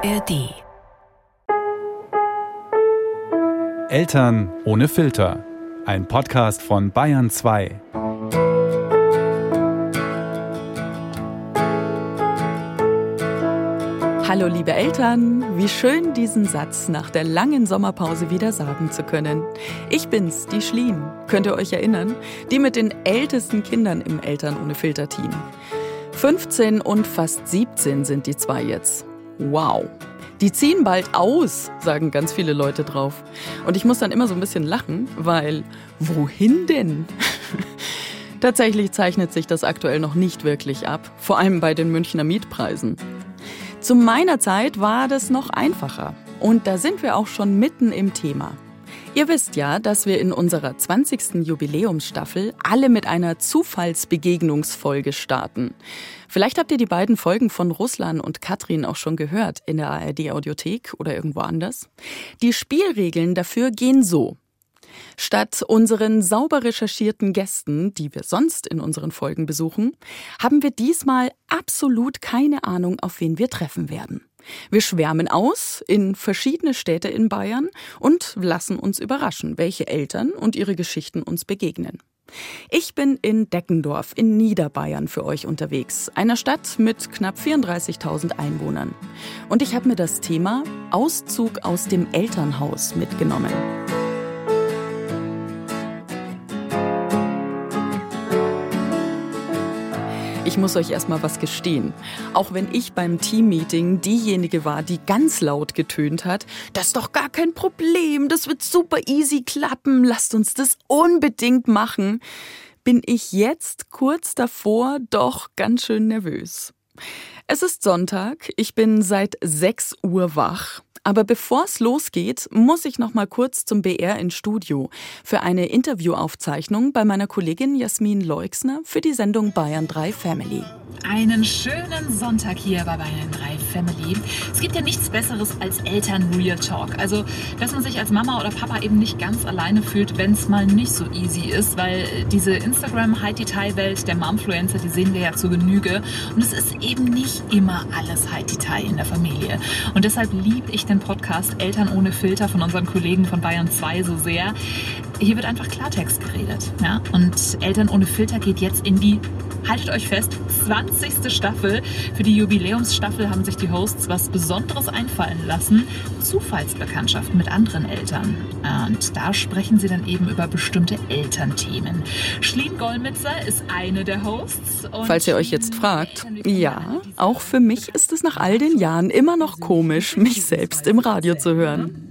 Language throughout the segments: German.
ARD Eltern ohne Filter. Ein Podcast von Bayern 2. Hallo liebe Eltern, wie schön diesen Satz nach der langen Sommerpause wieder sagen zu können. Ich bin's, die Schlien, könnt ihr euch erinnern, die mit den ältesten Kindern im Eltern ohne Filter Team. 15 und fast 17 sind die zwei jetzt. Wow. Die ziehen bald aus, sagen ganz viele Leute drauf. Und ich muss dann immer so ein bisschen lachen, weil wohin denn? Tatsächlich zeichnet sich das aktuell noch nicht wirklich ab, vor allem bei den Münchner Mietpreisen. Zu meiner Zeit war das noch einfacher. Und da sind wir auch schon mitten im Thema. Ihr wisst ja, dass wir in unserer 20. Jubiläumsstaffel alle mit einer Zufallsbegegnungsfolge starten. Vielleicht habt ihr die beiden Folgen von Ruslan und Katrin auch schon gehört in der ARD Audiothek oder irgendwo anders. Die Spielregeln dafür gehen so. Statt unseren sauber recherchierten Gästen, die wir sonst in unseren Folgen besuchen, haben wir diesmal absolut keine Ahnung, auf wen wir treffen werden. Wir schwärmen aus in verschiedene Städte in Bayern und lassen uns überraschen, welche Eltern und ihre Geschichten uns begegnen. Ich bin in Deckendorf in Niederbayern für euch unterwegs, einer Stadt mit knapp 34.000 Einwohnern. Und ich habe mir das Thema Auszug aus dem Elternhaus mitgenommen. Ich muss euch erstmal was gestehen. Auch wenn ich beim Teammeeting diejenige war, die ganz laut getönt hat, das ist doch gar kein Problem, das wird super easy klappen, lasst uns das unbedingt machen, bin ich jetzt kurz davor doch ganz schön nervös. Es ist Sonntag, ich bin seit 6 Uhr wach aber bevor es losgeht, muss ich noch mal kurz zum BR ins Studio für eine Interviewaufzeichnung bei meiner Kollegin Jasmin Leuxner für die Sendung Bayern 3 Family. Einen schönen Sonntag hier bei Bayern 3 Family. Es gibt ja nichts Besseres als Eltern Real Talk. Also, dass man sich als Mama oder Papa eben nicht ganz alleine fühlt, wenn es mal nicht so easy ist, weil diese Instagram High Detail Welt der Momfluencer, die sehen wir ja zu Genüge und es ist eben nicht immer alles High Detail in der Familie. Und deshalb liebe ich den den Podcast Eltern ohne Filter von unseren Kollegen von Bayern 2 so sehr. Hier wird einfach Klartext geredet. Ja? Und Eltern ohne Filter geht jetzt in die, haltet euch fest, 20. Staffel. Für die Jubiläumsstaffel haben sich die Hosts was Besonderes einfallen lassen. Zufallsbekanntschaft mit anderen Eltern. Und da sprechen sie dann eben über bestimmte Elternthemen. Schlien Gollmitzer ist eine der Hosts. Falls ihr euch jetzt fragt, ja, auch für mich ist es nach all den Jahren immer noch komisch, mich selbst im Radio zu hören.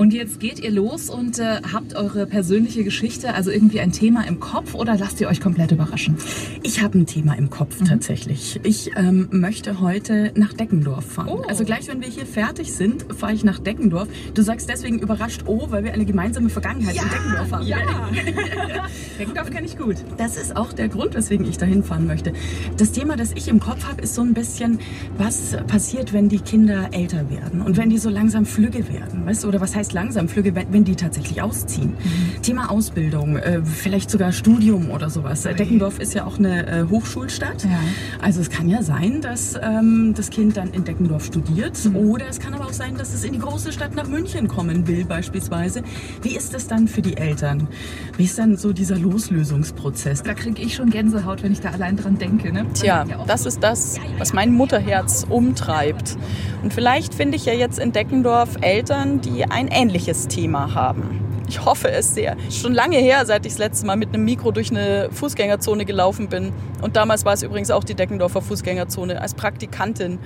Und jetzt geht ihr los und äh, habt eure persönliche Geschichte, also irgendwie ein Thema im Kopf oder lasst ihr euch komplett überraschen? Ich habe ein Thema im Kopf mhm. tatsächlich. Ich ähm, möchte heute nach Deckendorf fahren. Oh. Also gleich, wenn wir hier fertig sind, fahre ich nach Deckendorf. Du sagst deswegen überrascht, oh, weil wir eine gemeinsame Vergangenheit ja, in Deckendorf haben. Ja, Deckendorf kenne ich gut. Das ist auch der Grund, weswegen ich dahin fahren möchte. Das Thema, das ich im Kopf habe, ist so ein bisschen, was passiert, wenn die Kinder älter werden und wenn die so langsam flügge werden, weißt du, oder was heißt langsam Flüge, wenn die tatsächlich ausziehen. Mhm. Thema Ausbildung, äh, vielleicht sogar Studium oder sowas. Okay. Deckendorf ist ja auch eine äh, Hochschulstadt. Ja. Also es kann ja sein, dass ähm, das Kind dann in Deckendorf studiert mhm. oder es kann aber auch sein, dass es in die große Stadt nach München kommen will beispielsweise. Wie ist das dann für die Eltern? Wie ist dann so dieser Loslösungsprozess? Da kriege ich schon Gänsehaut, wenn ich da allein dran denke. Ne? Tja, das ist das, was mein Mutterherz umtreibt. Und vielleicht finde ich ja jetzt in Deckendorf Eltern, die ein ähnliches Thema haben. Ich hoffe es sehr. Schon lange her, seit ich das letzte Mal mit einem Mikro durch eine Fußgängerzone gelaufen bin. Und damals war es übrigens auch die Deckendorfer Fußgängerzone als Praktikantin,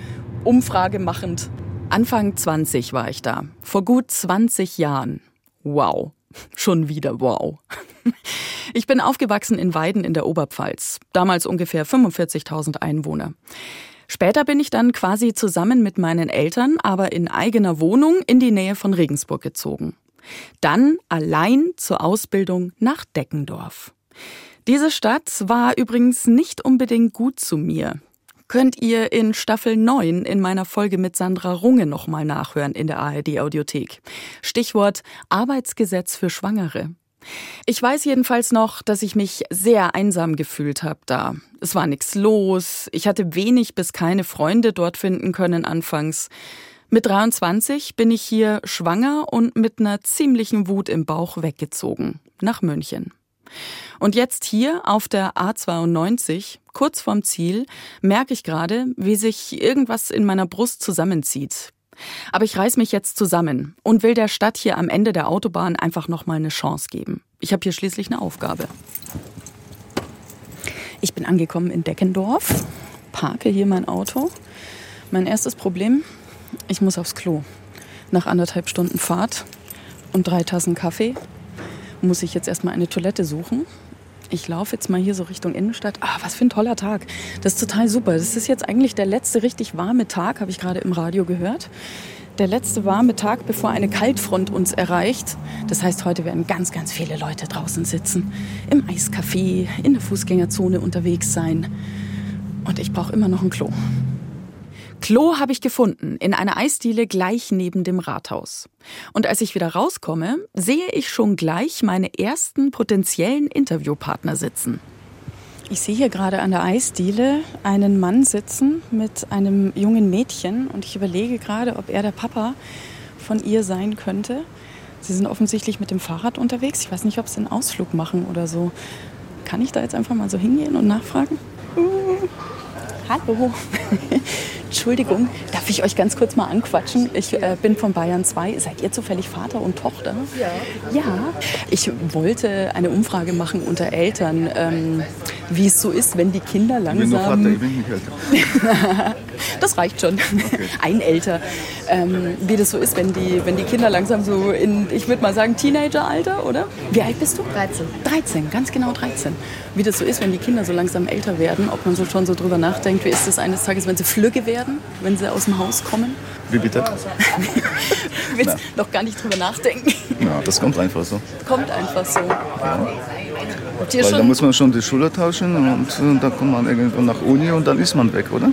Umfrage machend. Anfang 20 war ich da. Vor gut 20 Jahren. Wow. Schon wieder wow. Ich bin aufgewachsen in Weiden in der Oberpfalz. Damals ungefähr 45.000 Einwohner. Später bin ich dann quasi zusammen mit meinen Eltern, aber in eigener Wohnung in die Nähe von Regensburg gezogen. Dann allein zur Ausbildung nach Deckendorf. Diese Stadt war übrigens nicht unbedingt gut zu mir. Könnt ihr in Staffel 9 in meiner Folge mit Sandra Runge nochmal nachhören in der ARD Audiothek. Stichwort Arbeitsgesetz für Schwangere. Ich weiß jedenfalls noch, dass ich mich sehr einsam gefühlt habe da. Es war nichts los, ich hatte wenig bis keine Freunde dort finden können anfangs. Mit 23 bin ich hier schwanger und mit einer ziemlichen Wut im Bauch weggezogen. Nach München. Und jetzt hier auf der A92, kurz vorm Ziel, merke ich gerade, wie sich irgendwas in meiner Brust zusammenzieht. Aber ich reiß mich jetzt zusammen und will der Stadt hier am Ende der Autobahn einfach nochmal eine Chance geben. Ich habe hier schließlich eine Aufgabe. Ich bin angekommen in Deckendorf, parke hier mein Auto. Mein erstes Problem, ich muss aufs Klo. Nach anderthalb Stunden Fahrt und drei Tassen Kaffee muss ich jetzt erstmal eine Toilette suchen. Ich laufe jetzt mal hier so Richtung Innenstadt. Ah, was für ein toller Tag. Das ist total super. Das ist jetzt eigentlich der letzte richtig warme Tag, habe ich gerade im Radio gehört. Der letzte warme Tag, bevor eine Kaltfront uns erreicht. Das heißt, heute werden ganz, ganz viele Leute draußen sitzen. Im Eiscafé, in der Fußgängerzone unterwegs sein. Und ich brauche immer noch ein Klo. Klo habe ich gefunden, in einer Eisdiele gleich neben dem Rathaus. Und als ich wieder rauskomme, sehe ich schon gleich meine ersten potenziellen Interviewpartner sitzen. Ich sehe hier gerade an der Eisdiele einen Mann sitzen mit einem jungen Mädchen und ich überlege gerade, ob er der Papa von ihr sein könnte. Sie sind offensichtlich mit dem Fahrrad unterwegs. Ich weiß nicht, ob sie einen Ausflug machen oder so. Kann ich da jetzt einfach mal so hingehen und nachfragen? Uh, hallo. Entschuldigung, darf ich euch ganz kurz mal anquatschen? Ich äh, bin von Bayern 2. Seid ihr zufällig Vater und Tochter? Ja. Ja. Ich wollte eine Umfrage machen unter Eltern, ähm, wie es so ist, wenn die Kinder langsam... Ich bin nur Vater, ich bin nicht älter. das reicht schon. Ein älter. Ähm, wie das so ist, wenn die, wenn die Kinder langsam so in, ich würde mal sagen, Teenageralter, oder? Wie alt bist du? 13. 13, ganz genau 13. Wie das so ist, wenn die Kinder so langsam älter werden, ob man so schon so drüber nachdenkt, wie ist das eines Tages, wenn sie flügge werden, wenn sie aus dem Haus kommen? Wie bitte? Du willst noch gar nicht drüber nachdenken. Ja, das kommt einfach so. Kommt einfach so. Ihr Weil da muss man schon die Schule tauschen und äh, dann kommt man irgendwo nach Uni und dann ist man weg, oder?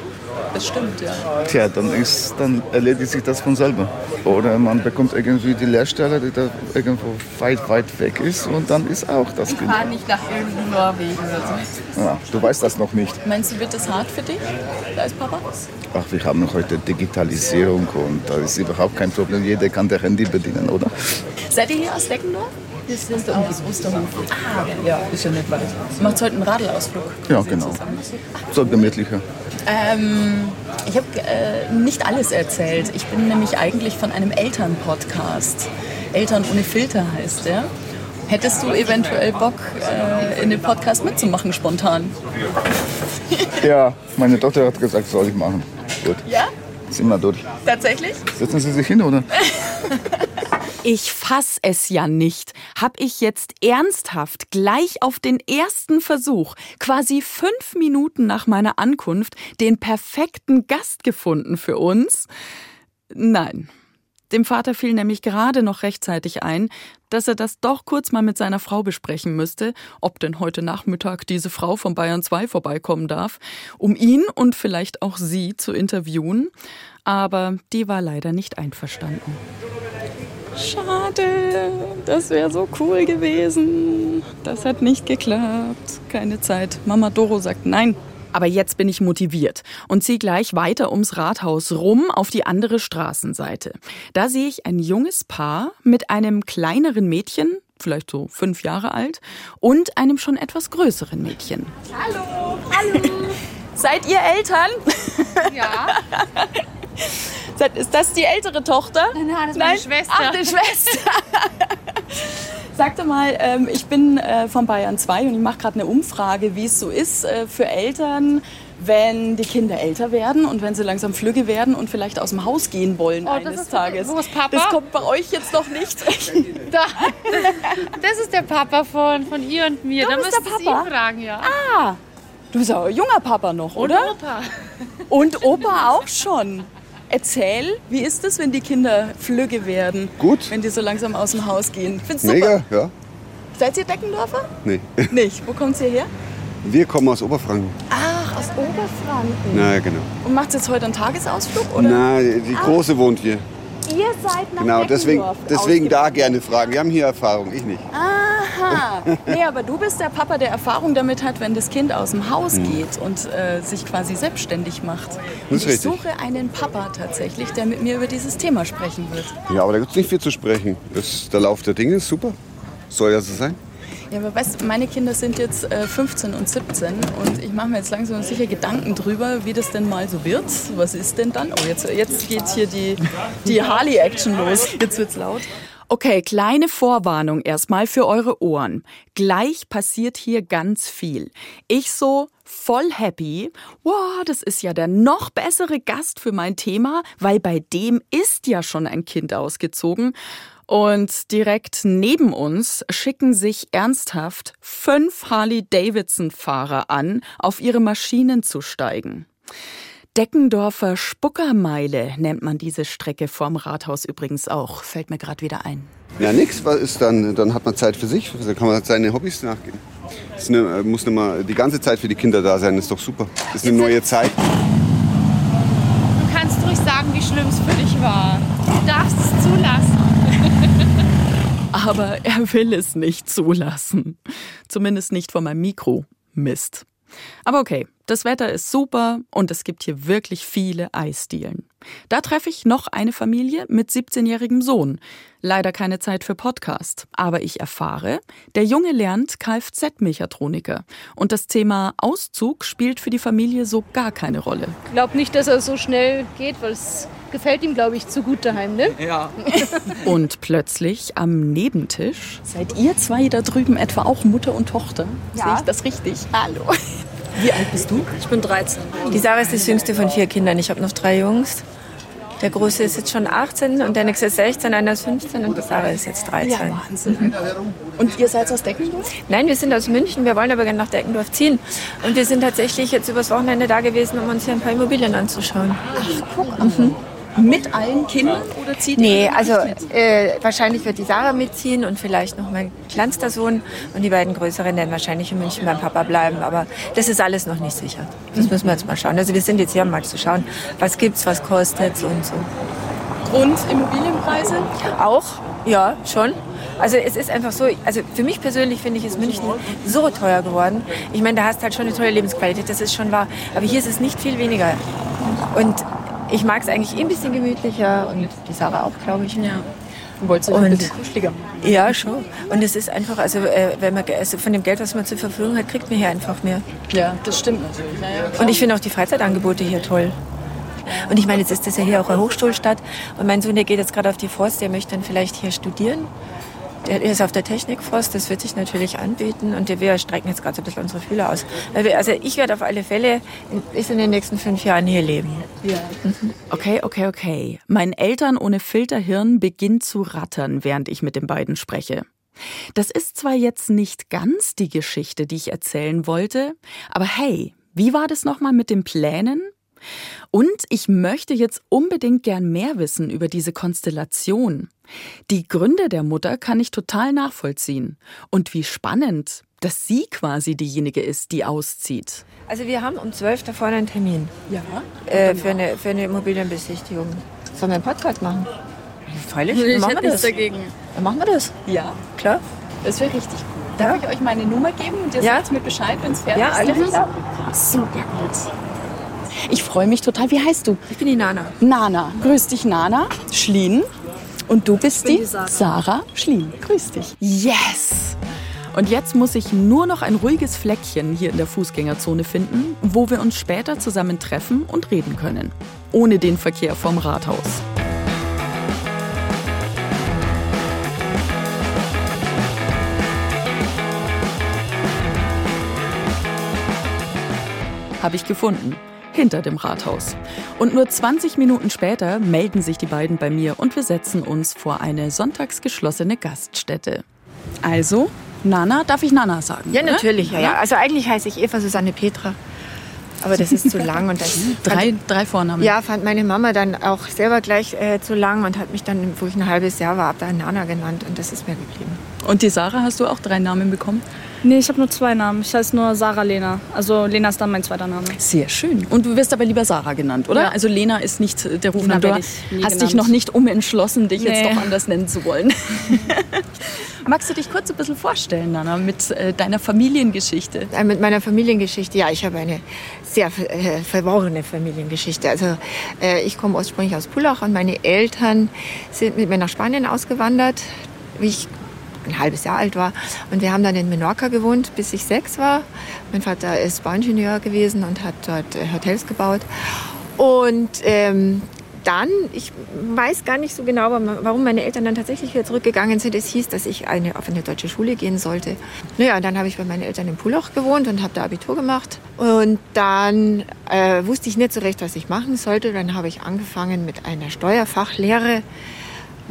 Das stimmt, ja. Tja, dann, ist, dann erledigt sich das von selber. Oder man bekommt irgendwie die Lehrstelle, die da irgendwo weit, weit weg ist und dann ist auch das Kind. Fahr nicht nach irgendeinem Norwegen oder so. Ja, du weißt das noch nicht. Meinst du, wird das hart für dich als Papa? Ach, wir haben heute Digitalisierung und da ist überhaupt kein Problem. Jeder kann der Handy bedienen, oder? Seid ihr hier aus Deckendorf? Wir sind aus Osterhof. Ah, ja, ist ja nicht weit. Macht heute einen Radelausflug? Ja, genau. So gemütlicher. Ähm, ich habe äh, nicht alles erzählt. Ich bin nämlich eigentlich von einem Elternpodcast. Eltern ohne Filter heißt der. Hättest du eventuell Bock, äh, in dem Podcast mitzumachen spontan? Ja, meine Tochter hat gesagt, soll ich machen. Gut, Ja? sind wir durch. Tatsächlich? Setzen Sie sich hin, oder? Ich fass es ja nicht. Hab ich jetzt ernsthaft gleich auf den ersten Versuch, quasi fünf Minuten nach meiner Ankunft, den perfekten Gast gefunden für uns? Nein. Dem Vater fiel nämlich gerade noch rechtzeitig ein, dass er das doch kurz mal mit seiner Frau besprechen müsste, ob denn heute Nachmittag diese Frau von Bayern 2 vorbeikommen darf, um ihn und vielleicht auch sie zu interviewen. Aber die war leider nicht einverstanden. Schade, das wäre so cool gewesen. Das hat nicht geklappt. Keine Zeit. Mama Doro sagt nein. Aber jetzt bin ich motiviert und ziehe gleich weiter ums Rathaus rum auf die andere Straßenseite. Da sehe ich ein junges Paar mit einem kleineren Mädchen, vielleicht so fünf Jahre alt, und einem schon etwas größeren Mädchen. Hallo, hallo. Seid ihr Eltern? Ja, Ist das die ältere Tochter? nein, das ist meine Schwester. Ach, die Schwester. Sagte mal, ähm, ich bin äh, von Bayern 2 und ich mache gerade eine Umfrage, wie es so ist äh, für Eltern, wenn die Kinder älter werden und wenn sie langsam flügge werden und vielleicht aus dem Haus gehen wollen Oh, das eines ist- Tages. wo ist Papa? Das kommt bei euch jetzt noch nicht. Da. Das ist der Papa von, von ihr und mir. Du da müsst ihr ihn fragen, ja. Du bist ein junger Papa noch, Und oder? Opa. Und Opa auch schon. Erzähl, wie ist es, wenn die Kinder flügge werden? Gut. Wenn die so langsam aus dem Haus gehen. Find's super. Mega, ja. Seid ihr Deckendorfer? Nee. Nicht. Wo kommt ihr her? Wir kommen aus Oberfranken. Ach, aus Oberfranken. Na, genau. Und macht jetzt heute einen Tagesausflug? Oder? Na, die Große wohnt hier. Ihr seid nach Genau, deswegen, deswegen da gerne fragen. Wir haben hier Erfahrung, ich nicht. Aha. Nee, aber du bist der Papa, der Erfahrung damit hat, wenn das Kind aus dem Haus Hm. geht und äh, sich quasi selbstständig macht. Und ich richtig. suche einen Papa tatsächlich, der mit mir über dieses Thema sprechen wird. Ja, aber da gibt es nicht viel zu sprechen. Das, der Lauf der Dinge ist super. Soll ja so sein. Ja, aber weißt meine Kinder sind jetzt äh, 15 und 17 und ich mache mir jetzt langsam sicher Gedanken drüber, wie das denn mal so wird. Was ist denn dann? Oh, jetzt, jetzt geht hier die, die Harley-Action los. Jetzt wird's laut. Okay, kleine Vorwarnung erstmal für eure Ohren. Gleich passiert hier ganz viel. Ich so voll happy. Wow, das ist ja der noch bessere Gast für mein Thema, weil bei dem ist ja schon ein Kind ausgezogen. Und direkt neben uns schicken sich ernsthaft fünf Harley-Davidson-Fahrer an, auf ihre Maschinen zu steigen. Deckendorfer Spuckermeile nennt man diese Strecke vorm Rathaus übrigens auch. Fällt mir gerade wieder ein. Ja, nix. Was ist dann? Dann hat man Zeit für sich. Da kann man seine Hobbys nachgehen. Es eine, muss nicht mal die ganze Zeit für die Kinder da sein. Das ist doch super. Das ist eine neue Zeit. Du kannst ruhig sagen, wie schlimm es für dich war. Du darfst es zulassen. Aber er will es nicht zulassen. Zumindest nicht vor meinem Mikro. Mist. Aber okay, das Wetter ist super und es gibt hier wirklich viele Eisdielen. Da treffe ich noch eine Familie mit 17-jährigem Sohn. Leider keine Zeit für Podcast. Aber ich erfahre, der Junge lernt Kfz-Mechatroniker. Und das Thema Auszug spielt für die Familie so gar keine Rolle. Ich glaube nicht, dass er so schnell geht, weil es gefällt ihm, glaube ich, zu gut daheim, ne? Und plötzlich am Nebentisch. Seid ihr zwei da drüben etwa auch Mutter und Tochter? Ja. Sehe ich das richtig? Hallo. Wie alt bist du? Ich bin 13. Die Sarah ist das jüngste von vier Kindern. Ich habe noch drei Jungs. Der Große ist jetzt schon 18 und der nächste ist 16, einer ist 15 und die Sarah ist jetzt 13. Wahnsinn. Und ihr seid aus Deckendorf? Nein, wir sind aus München, wir wollen aber gerne nach Deckendorf ziehen. Und wir sind tatsächlich jetzt übers Wochenende da gewesen, um uns hier ein paar Immobilien anzuschauen. Mit allen Kindern oder zieht Nee, also äh, wahrscheinlich wird die Sarah mitziehen und vielleicht noch mein kleinster Sohn. Und die beiden Größeren werden wahrscheinlich in München beim Papa bleiben. Aber das ist alles noch nicht sicher. Das müssen wir jetzt mal schauen. Also wir sind jetzt hier, um mal zu schauen, was gibt's, was kostet's und so. Und Immobilienpreise? Auch, ja, schon. Also es ist einfach so, also für mich persönlich finde ich ist München so teuer geworden. Ich meine, da hast halt schon eine tolle Lebensqualität, das ist schon wahr. Aber hier ist es nicht viel weniger. Und ich mag es eigentlich eh ein bisschen gemütlicher und die Sarah auch, glaube ich. Ja. Wolltest du Und- ein bisschen kuscheliger? Ja, schon. Und es ist einfach, also, äh, wenn man, also von dem Geld, was man zur Verfügung hat, kriegt man hier einfach mehr. Ja, das stimmt natürlich. Ja. Und ich finde auch die Freizeitangebote hier toll. Und ich meine, jetzt ist das ja hier auch eine Hochschulstadt. Und mein Sohn, der geht jetzt gerade auf die Forst, der möchte dann vielleicht hier studieren. Der ist auf der Technikforst, das wird sich natürlich anbieten. Und wir strecken jetzt gerade so ein bisschen unsere Fühler aus. Also ich werde auf alle Fälle bis in den nächsten fünf Jahren hier leben. Okay, okay, okay. Mein Eltern ohne Filterhirn beginnt zu rattern, während ich mit den beiden spreche. Das ist zwar jetzt nicht ganz die Geschichte, die ich erzählen wollte, aber hey, wie war das nochmal mit den Plänen? Und ich möchte jetzt unbedingt gern mehr wissen über diese Konstellation. Die Gründe der Mutter kann ich total nachvollziehen. Und wie spannend, dass sie quasi diejenige ist, die auszieht. Also wir haben um 12 da vorne einen Termin Ja. äh, für, eine, für eine Immobilienbesichtigung. Sollen wir einen Podcast machen? Freilich, Ich machen hätte wir das. dagegen. Dann machen wir das, Ja, klar. das wäre richtig cool. Darf ich euch meine Nummer geben und ihr Ja. sagt mir Bescheid, wenn es fertig Ja, alles ist? klar. Super gut. Ich freue mich total. Wie heißt du? Ich bin die Nana. Nana. Grüß dich, Nana. Schlien. Und du bist die? die Sarah. Sarah Schlien. Grüß dich. Yes! Und jetzt muss ich nur noch ein ruhiges Fleckchen hier in der Fußgängerzone finden, wo wir uns später zusammen treffen und reden können. Ohne den Verkehr vom Rathaus. Habe ich gefunden. Hinter dem Rathaus. Und nur 20 Minuten später melden sich die beiden bei mir und wir setzen uns vor eine sonntags geschlossene Gaststätte. Also, Nana, darf ich Nana sagen? Ja, natürlich. Ja, ja. Also eigentlich heiße ich Eva Susanne Petra. Aber das ist zu lang und das Drei, drei Vornamen. Ja, fand meine Mama dann auch selber gleich äh, zu lang und hat mich dann, wo ich ein halbes Jahr war, ab da Nana genannt und das ist mir geblieben. Und die Sarah, hast du auch drei Namen bekommen? Nee, ich habe nur zwei Namen. Ich heiße nur Sarah Lena. Also Lena ist dann mein zweiter Name. Sehr schön. Und du wirst aber lieber Sarah genannt, oder? Ja. Also Lena ist nicht der Rufname. Du hast dich genannt. noch nicht umentschlossen, dich jetzt Nee. doch anders nennen zu wollen. Magst du dich kurz ein bisschen vorstellen, Nana, mit äh, deiner Familiengeschichte? Äh, Mit meiner Familiengeschichte, ja, ich habe eine sehr äh, verworrene Familiengeschichte. Also äh, ich komme ursprünglich aus Pullach und meine Eltern sind mit mir nach Spanien ausgewandert, wie ich ein halbes Jahr alt war. Und wir haben dann in Menorca gewohnt, bis ich sechs war. Mein Vater ist Bauingenieur gewesen und hat dort äh, Hotels gebaut. Und ähm, dann, ich weiß gar nicht so genau, warum meine Eltern dann tatsächlich wieder zurückgegangen sind. Es hieß, dass ich eine, auf eine deutsche Schule gehen sollte. Naja, dann habe ich bei meinen Eltern in Pullach gewohnt und habe da Abitur gemacht. Und dann äh, wusste ich nicht so recht, was ich machen sollte. Dann habe ich angefangen mit einer Steuerfachlehre,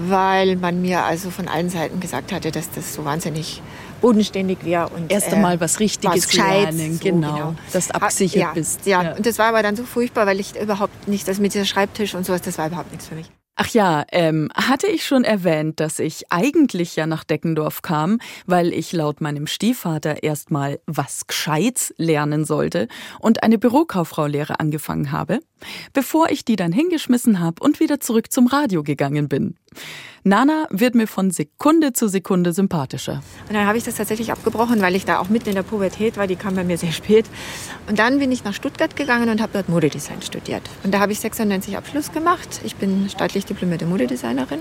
weil man mir also von allen Seiten gesagt hatte, dass das so wahnsinnig bodenständig wäre. und Erst äh, einmal was Richtiges was lernen, so, genau, dass du abgesichert ja, bist. Ja. Ja. und das war aber dann so furchtbar, weil ich überhaupt nicht, das mit dieser Schreibtisch und sowas, das war überhaupt nichts für mich. Ach ja, ähm, hatte ich schon erwähnt, dass ich eigentlich ja nach Deckendorf kam, weil ich laut meinem Stiefvater erstmal was Gescheites lernen sollte und eine Bürokauffrau-Lehre angefangen habe, bevor ich die dann hingeschmissen habe und wieder zurück zum Radio gegangen bin. Nana wird mir von Sekunde zu Sekunde sympathischer. Und dann habe ich das tatsächlich abgebrochen, weil ich da auch mitten in der Pubertät war, die kam bei mir sehr spät. Und dann bin ich nach Stuttgart gegangen und habe dort Modedesign studiert. Und da habe ich 96 Abschluss gemacht. Ich bin staatlich diplomierte Modedesignerin.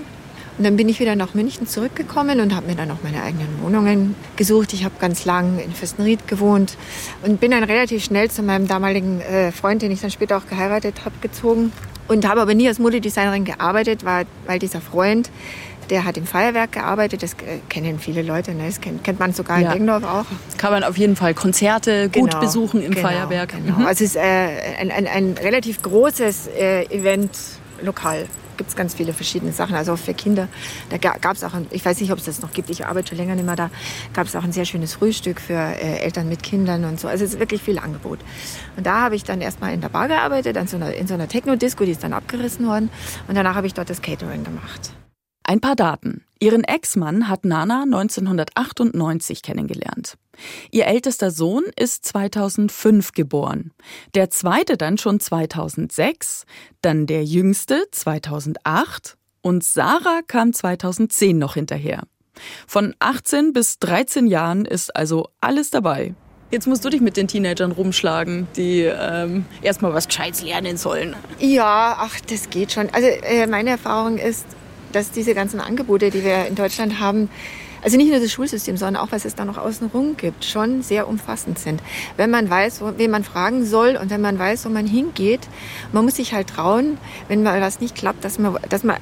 Und dann bin ich wieder nach München zurückgekommen und habe mir dann auch meine eigenen Wohnungen gesucht. Ich habe ganz lang in Fürstenried gewohnt und bin dann relativ schnell zu meinem damaligen äh, Freund, den ich dann später auch geheiratet habe, gezogen. Und habe aber nie als Modedesignerin gearbeitet, weil, weil dieser Freund, der hat im Feuerwerk gearbeitet. Das äh, kennen viele Leute, ne? das kennt, kennt man sogar in Ja. Deggendorf auch. Kann man auf jeden Fall Konzerte gut Genau, besuchen im genau, Feuerwerk. Genau. Mhm. Also es ist äh, ein, ein, ein relativ großes äh, Eventlokal. Gibt es ganz viele verschiedene Sachen, also auch für Kinder. Da gab es auch, ein, ich weiß nicht, ob es das noch gibt, ich arbeite schon länger nicht mehr da, gab es auch ein sehr schönes Frühstück für äh, Eltern mit Kindern und so. Also es ist wirklich viel Angebot. Und da habe ich dann erstmal in der Bar gearbeitet, an so einer, in so einer Techno-Disco, die ist dann abgerissen worden. Und danach habe ich dort das Catering gemacht. Ein paar Daten. Ihren Ex-Mann hat Nana 1998 kennengelernt. Ihr ältester Sohn ist 2005 geboren, der zweite dann schon 2006, dann der jüngste 2008 und Sarah kam 2010 noch hinterher. Von 18 bis 13 Jahren ist also alles dabei. Jetzt musst du dich mit den Teenagern rumschlagen, die ähm, erstmal was Gescheites lernen sollen. Ja, ach, das geht schon. Also äh, meine Erfahrung ist, dass diese ganzen Angebote, die wir in Deutschland haben, also nicht nur das Schulsystem, sondern auch was es da noch außenrum gibt, schon sehr umfassend sind. Wenn man weiß, wen man fragen soll und wenn man weiß, wo man hingeht, man muss sich halt trauen, wenn mal was nicht klappt, dass man, dass man,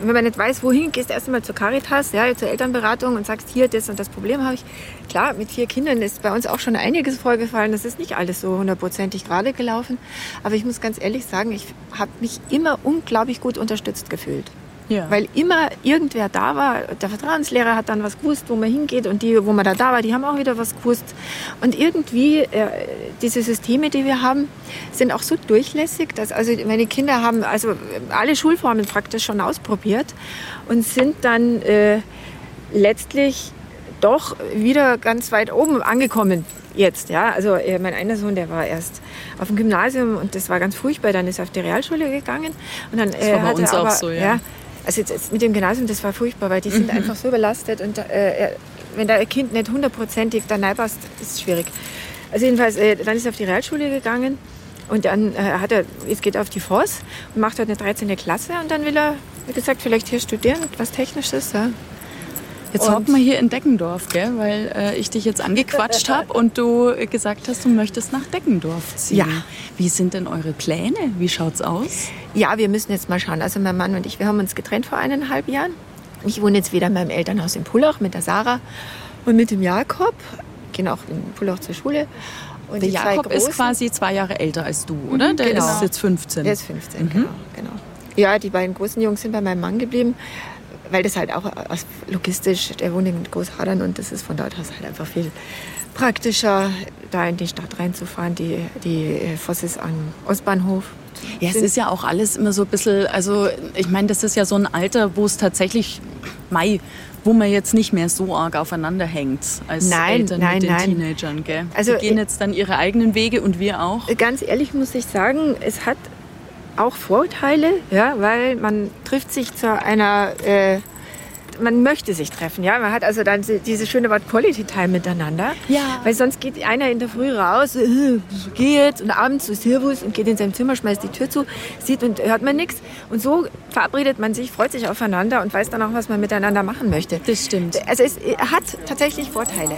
wenn man nicht weiß, wohin, gehst du erst einmal zur Caritas, ja, zur Elternberatung und sagst, hier, das und das Problem habe ich. Klar, mit vier Kindern ist bei uns auch schon einiges vorgefallen. Das ist nicht alles so hundertprozentig gerade gelaufen. Aber ich muss ganz ehrlich sagen, ich habe mich immer unglaublich gut unterstützt gefühlt. Ja. Weil immer irgendwer da war. Der Vertrauenslehrer hat dann was gewusst, wo man hingeht. Und die, wo man da da war, die haben auch wieder was gewusst. Und irgendwie, äh, diese Systeme, die wir haben, sind auch so durchlässig, dass also meine Kinder haben also alle Schulformen praktisch schon ausprobiert und sind dann äh, letztlich doch wieder ganz weit oben angekommen jetzt. Ja, also äh, mein einer Sohn, der war erst auf dem Gymnasium und das war ganz furchtbar. Dann ist er auf die Realschule gegangen und dann Das war bei hat uns er auch aber, so, ja. Also jetzt, jetzt mit dem Gymnasium, das war furchtbar, weil die sind Mhm. einfach so überlastet und äh, er- wenn da ein Kind nicht hundertprozentig da reinpasst, ist es schwierig. Also jedenfalls, äh, dann ist er auf die Realschule gegangen und dann äh, hat er, jetzt geht er auf die FOS und macht dort eine 13. Klasse und dann will er, wie gesagt, vielleicht hier studieren, was Technisches. Ja. Jetzt hocken wir hier in Deckendorf, gell? weil äh, ich dich jetzt angequatscht habe und du gesagt hast, du möchtest nach Deckendorf ziehen. Ja. Wie sind denn eure Pläne? Wie schaut's aus? Ja, wir müssen jetzt mal schauen. Also mein Mann und ich, wir haben uns getrennt vor eineinhalb Jahren. Ich wohne jetzt wieder in meinem Elternhaus in Pullach mit der Sarah und mit dem Jakob. Gehen auch in Pullach zur Schule. Und Der Jakob ist quasi zwei Jahre älter als du, oder? Der genau. ist jetzt 15. Der ist 15, Mhm. genau, genau. Ja, die beiden großen Jungs sind bei meinem Mann geblieben, weil das halt auch aus, logistisch, der wohnt in Großhadern und das ist von dort aus halt einfach viel praktischer, da in die Stadt reinzufahren. Die, die äh, Voss ist am Ostbahnhof. Ja, es ist ja auch alles immer so ein bisschen, also ich meine, das ist ja so ein Alter, wo es tatsächlich, Mai, wo man jetzt nicht mehr so arg aufeinander hängt als Nein, Eltern nein, mit den nein. Teenagern. Gell? Also, die gehen äh, jetzt dann ihre eigenen Wege und wir auch. Ganz ehrlich muss ich sagen, es hat auch Vorteile, ja, weil man trifft sich zu einer, äh, man möchte sich treffen, ja, man hat also dann die- diese schöne Wort Quality Time miteinander, Ja. weil sonst geht einer in der Früh raus, äh, geh jetzt und abends so Servus und geht in sein Zimmer, schmeißt die Tür zu, sieht und hört man nichts und so verabredet man sich, freut sich aufeinander und weiß dann auch, was man miteinander machen möchte. Das stimmt. Also es hat tatsächlich Vorteile.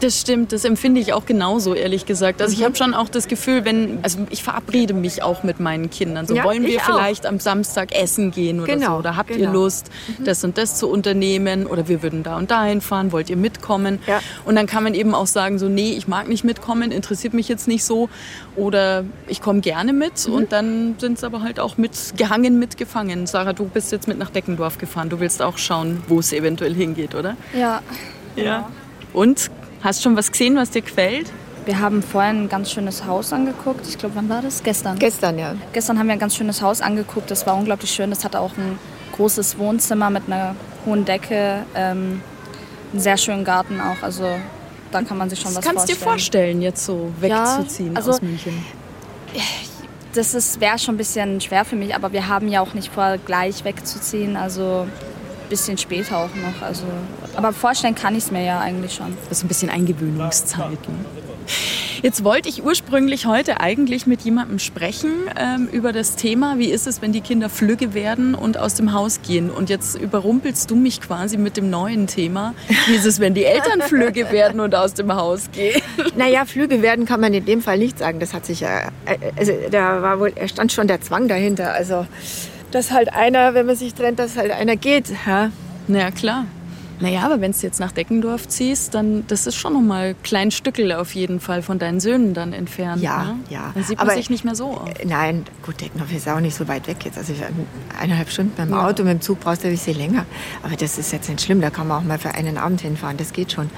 Das stimmt, das empfinde ich auch genauso, ehrlich gesagt. Also ich habe schon auch das Gefühl, wenn, also ich verabrede mich auch mit meinen Kindern. So Ja, wollen wir auch. vielleicht am Samstag essen gehen oder Genau, so. Oder habt ihr genau. Lust, das und das zu unternehmen? Oder wir würden da und dahin fahren, wollt ihr mitkommen? Ja. Und dann kann man eben auch sagen, so, nee, ich mag nicht mitkommen, interessiert mich jetzt nicht so. Oder ich komme gerne mit Mhm. und dann sind es aber halt auch mitgehangen, mitgefangen. Sarah, du bist jetzt mit nach Deckendorf gefahren. Du willst auch schauen, wo es eventuell hingeht, oder? Ja. Ja. Und? Hast schon was gesehen, was dir gefällt? Wir haben vorhin ein ganz schönes Haus angeguckt. Ich glaube, wann war das? Gestern. Gestern, ja. Gestern haben wir ein ganz schönes Haus angeguckt. Das war unglaublich schön. Das hatte auch ein großes Wohnzimmer mit einer hohen Decke. Ähm, einen sehr schönen Garten auch. Also da kann man sich schon Das was kannst du dir vorstellen, jetzt so wegzuziehen also- aus München. Das ist- wäre schon ein bisschen schwer für mich, aber wir haben ja auch nicht vor, gleich wegzuziehen. Also ein bisschen später auch noch. Also, aber vorstellen kann ich es mir ja eigentlich schon. Das ist ein bisschen Eingewöhnungszeit. Ne? Jetzt wollte ich ursprünglich heute eigentlich mit jemandem sprechen ähm, über das Thema, wie ist es, wenn die Kinder flügge werden und aus dem Haus gehen. Und jetzt überrumpelst du mich quasi mit dem neuen Thema. Wie ist es, wenn die Eltern flügge werden und aus dem Haus gehen? Naja, Flüge werden kann man in dem Fall nicht sagen. Das hat sich ja, äh, also da war wohl, er stand schon der Zwang dahinter. Also, dass halt einer, wenn man sich trennt, dass halt einer geht. Ja? Na ja, klar. Naja, aber wenn du jetzt nach Deckendorf ziehst, dann das ist schon nochmal klein Stückel auf jeden Fall von deinen Söhnen dann entfernt. Ja, ne? ja. Dann sieht man Aber- sich nicht mehr so auf. Äh, Nein, gut, Deckendorf ist auch nicht so weit weg jetzt. Also eineinhalb Stunden beim Ja. Auto, mit dem Zug brauchst du ein bisschen länger. Aber das ist jetzt nicht schlimm, da kann man auch mal für einen Abend hinfahren, das geht schon.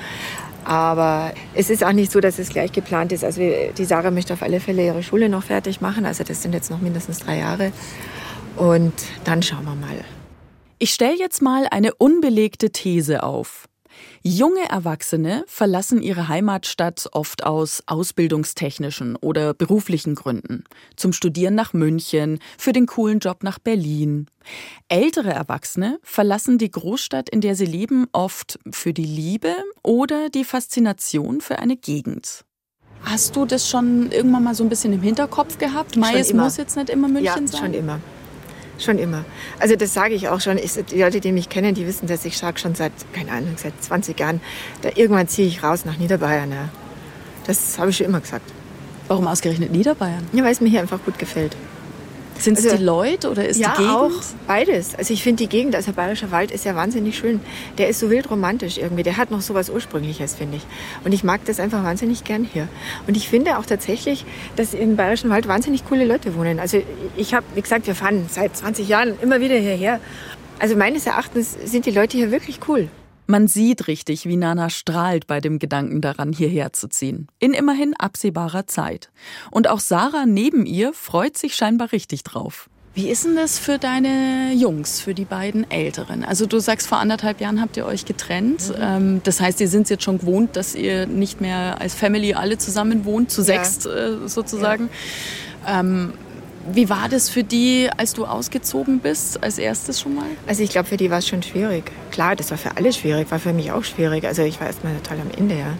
Aber es ist auch nicht so, dass es gleich geplant ist. Also die Sarah möchte auf alle Fälle ihre Schule noch fertig machen. Also das sind jetzt noch mindestens drei Jahre. Und dann schauen wir mal. Ich stelle jetzt mal eine unbelegte These auf. Junge Erwachsene verlassen ihre Heimatstadt oft aus ausbildungstechnischen oder beruflichen Gründen. Zum Studieren nach München, für den coolen Job nach Berlin. Ältere Erwachsene verlassen die Großstadt, in der sie leben, oft für die Liebe oder die Faszination für eine Gegend. Hast du das schon irgendwann mal so ein bisschen im Hinterkopf gehabt? Mai, es muss jetzt nicht immer München ja, sein? schon immer. Schon immer. Also das sage ich auch schon. Ich, die Leute, die mich kennen, die wissen, dass ich sage schon seit, keine Ahnung, seit 20 Jahren, da irgendwann ziehe ich raus nach Niederbayern. Ja. Das habe ich schon immer gesagt. Warum ausgerechnet Niederbayern? Ja, weil es mir hier einfach gut gefällt. Sind es Also- die Leute oder ist ja, die Gegend? auch beides. Also ich finde die Gegend, also Bayerischer Wald ist ja wahnsinnig schön. Der ist so wild romantisch irgendwie. Der hat noch so was Ursprüngliches, finde ich. Und ich mag das einfach wahnsinnig gern hier. Und ich finde auch tatsächlich, dass im Bayerischen Wald wahnsinnig coole Leute wohnen. Also ich habe, wie gesagt, wir fahren seit 20 Jahren immer wieder hierher. Also meines Erachtens sind die Leute hier wirklich cool. Man sieht richtig, wie Nana strahlt bei dem Gedanken daran, hierher zu ziehen. In immerhin absehbarer Zeit. Und auch Sarah neben ihr freut sich scheinbar richtig drauf. Wie ist denn das für deine Jungs, für die beiden Älteren? Also du sagst, vor anderthalb Jahren habt ihr euch getrennt. Ähm, Das heißt, ihr sind jetzt schon gewohnt, dass ihr nicht mehr als Family alle zusammen wohnt, zu Ja. sechst äh, sozusagen. Ähm, Wie war das für die, als du ausgezogen bist, als erstes schon mal? Also ich glaube, für die war es schon schwierig. Klar, das war für alle schwierig, war für mich auch schwierig. Also ich war erstmal total am Ende, ja.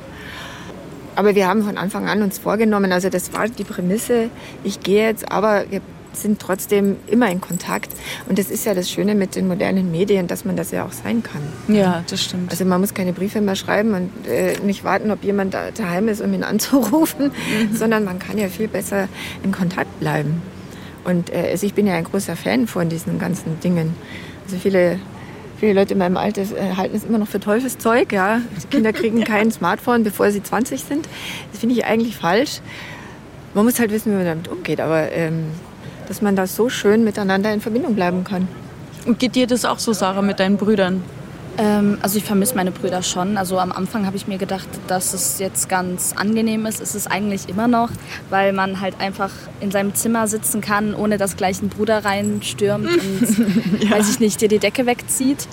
Aber wir haben von Anfang an uns vorgenommen, also das war die Prämisse, ich gehe jetzt, aber wir sind trotzdem immer in Kontakt. Und das ist ja das Schöne mit den modernen Medien, dass man das ja auch sein kann. Ja, das stimmt. Also man muss keine Briefe mehr schreiben und äh, nicht warten, ob jemand da, daheim ist, um ihn anzurufen, sondern man kann ja viel besser in Kontakt bleiben. Und äh, also ich bin ja ein großer Fan von diesen ganzen Dingen. Also viele, viele Leute in meinem Alter äh, halten es immer noch für Teufelszeug. Ja? Die Kinder kriegen kein Smartphone, bevor sie 20 sind. Das finde ich eigentlich falsch. Man muss halt wissen, wie man damit umgeht. Aber ähm, dass man da so schön miteinander in Verbindung bleiben kann. Und geht dir das auch so, Sarah, mit deinen Brüdern? Ähm, also ich vermisse meine Brüder schon. Also am Anfang habe ich mir gedacht, dass es jetzt ganz angenehm ist. Es ist eigentlich immer noch, weil man halt einfach in seinem Zimmer sitzen kann, ohne dass gleich ein Bruder reinstürmt und, weiß ich nicht, dir die Decke wegzieht.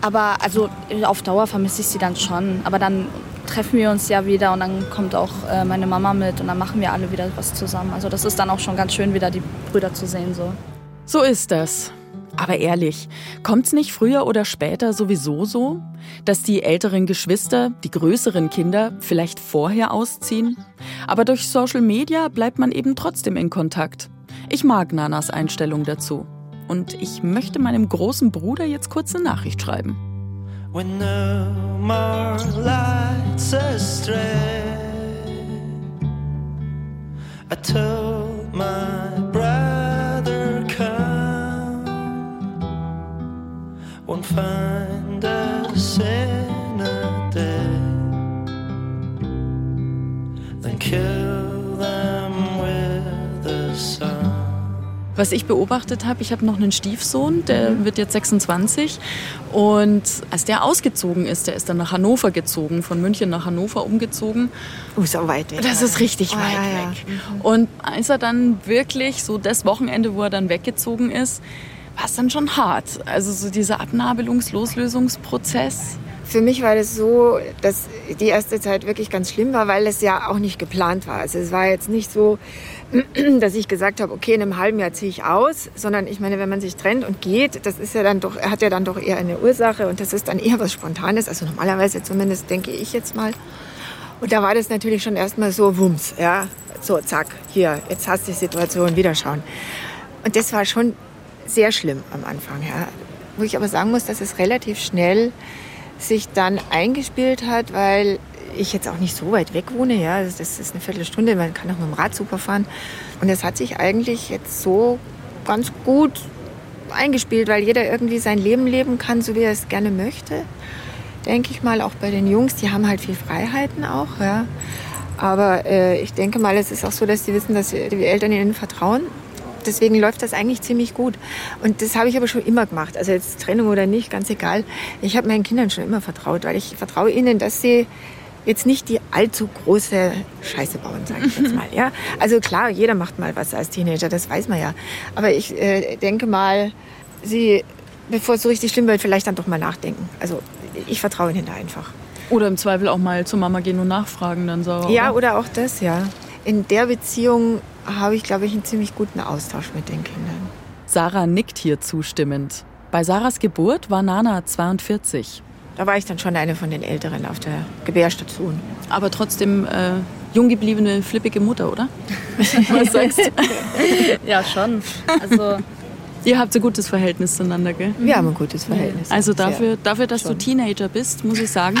Aber also auf Dauer vermisse ich sie dann schon. Aber dann treffen wir uns ja wieder und dann kommt auch äh, meine Mama mit und dann machen wir alle wieder was zusammen. Also das ist dann auch schon ganz schön, wieder die Brüder zu sehen. So, so ist das. Aber ehrlich, kommt's nicht früher oder später sowieso so, dass die älteren Geschwister, die größeren Kinder vielleicht vorher ausziehen? Aber durch Social Media bleibt man eben trotzdem in Kontakt. Ich mag Nanas Einstellung dazu. Und ich möchte meinem großen Bruder jetzt kurz eine Nachricht schreiben. When no more lights astray, I told my won't find a day, then kill them with the sun. Was ich beobachtet habe, ich habe noch einen Stiefsohn, der mhm. wird jetzt 26. Und als der ausgezogen ist, der ist dann nach Hannover gezogen, von München nach Hannover umgezogen. Oh, ist auch weit weg. Das ist richtig oh, weit ja, weg. Ja. Mhm. Und als er dann wirklich, so das Wochenende, wo er dann weggezogen ist, war es dann schon hart. Also so dieser Abnabelungs-Loslösungsprozess. Für mich war das so, dass die erste Zeit wirklich ganz schlimm war, weil es ja auch nicht geplant war. Also es war jetzt nicht so, dass ich gesagt habe, okay, in einem halben Jahr ziehe ich aus, sondern ich meine, wenn man sich trennt und geht, das ist ja dann doch, hat ja dann doch eher eine Ursache und das ist dann eher was Spontanes, also normalerweise zumindest denke ich jetzt mal. Und da war das natürlich schon erstmal so Wumms, ja, so zack, hier, jetzt hast du die Situation, wieder schauen. Und das war schon sehr schlimm am Anfang, ja. Wo ich aber sagen muss, dass es relativ schnell sich dann eingespielt hat, weil ich jetzt auch nicht so weit weg wohne, ja, das ist eine Viertelstunde, man kann auch mit dem Rad super fahren. Und es hat sich eigentlich jetzt so ganz gut eingespielt, weil jeder irgendwie sein Leben leben kann, so wie er es gerne möchte. Denke ich mal, auch bei den Jungs, die haben halt viel Freiheiten auch, ja. Aber äh, ich denke mal, es ist auch so, dass die wissen, dass die Eltern ihnen vertrauen. Deswegen läuft das eigentlich ziemlich gut. Und das habe ich aber schon immer gemacht. Also jetzt Trennung oder nicht, ganz egal. Ich habe meinen Kindern schon immer vertraut, weil ich vertraue ihnen, dass sie jetzt nicht die allzu große Scheiße bauen, sage ich jetzt mal. Ja? Also klar, jeder macht mal was als Teenager, das weiß man ja. Aber ich äh, denke mal, sie, bevor es so richtig schlimm wird, vielleicht dann doch mal nachdenken. Also ich vertraue ihnen da einfach. Oder im Zweifel auch mal zur Mama gehen und nachfragen dann so. Ja, oder auch das, ja. In der Beziehung habe ich, glaube ich, einen ziemlich guten Austausch mit den Kindern. Sarah nickt hier zustimmend. Bei Sarahs Geburt war Nana 42. Da war ich dann schon eine von den Älteren auf der Gebärstation. Aber trotzdem äh, jung gebliebene, flippige Mutter, oder? Was sagst du? ja, schon. Also Ihr habt ein gutes Verhältnis zueinander, gell? Wir haben ein gutes Verhältnis. Also dafür, dafür dass schon. du Teenager bist, muss ich sagen,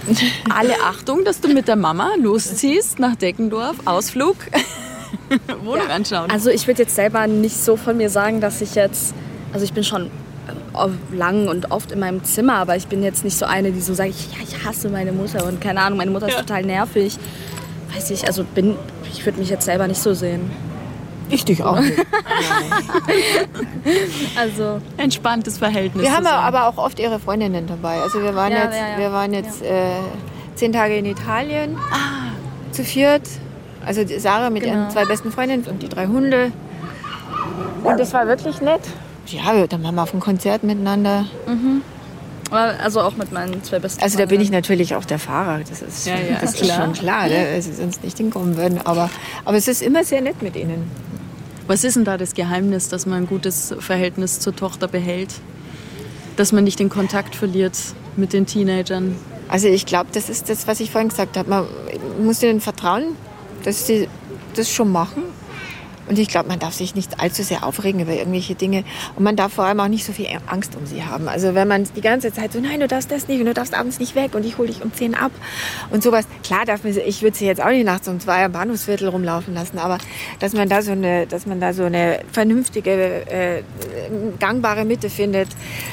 alle Achtung, dass du mit der Mama losziehst nach Deckendorf, Ausflug, Wohnung ja. anschauen. Also ich würde jetzt selber nicht so von mir sagen, dass ich jetzt, also ich bin schon lang und oft in meinem Zimmer, aber ich bin jetzt nicht so eine, die so sagt, ja, ich hasse meine Mutter und keine Ahnung, meine Mutter ist ja. total nervig. Weiß ich, also bin, ich würde mich jetzt selber nicht so sehen. Ich dich auch nicht. also entspanntes Verhältnis. Wir haben aber auch oft ihre Freundinnen dabei. Also wir waren ja, jetzt, ja, Wir waren jetzt äh, zehn Tage in Italien ah. zu viert. Also Sarah mit genau. ihren zwei besten Freundinnen und die drei Hunde. Und das war wirklich nett. Ja, dann waren wir auf dem Konzert miteinander. Mhm. Also auch mit meinen zwei besten Also da bin ich natürlich auch der Fahrer, das ist, ja, ja, das ist schon klar, ne? dass sie sonst nicht hinkommen würden. Aber, aber es ist immer sehr nett mit ihnen. Was ist denn da das Geheimnis, dass man ein gutes Verhältnis zur Tochter behält? Dass man nicht den Kontakt verliert mit den Teenagern? Also ich glaube, das ist das, was ich vorhin gesagt habe. Man muss ihnen vertrauen, dass sie das schon machen und ich glaube, man darf sich nicht allzu sehr aufregen über irgendwelche Dinge. Und man darf vor allem auch nicht so viel Angst um sie haben. Also wenn man die ganze Zeit so, nein, du darfst das nicht und du darfst abends nicht weg und ich hole dich um 10 ab und sowas. Klar darf man, ich würde sie jetzt auch nicht nachts um zwei am Bahnhofsviertel rumlaufen lassen, aber dass man da so eine, dass man da so eine vernünftige, äh, gangbare Mitte findet,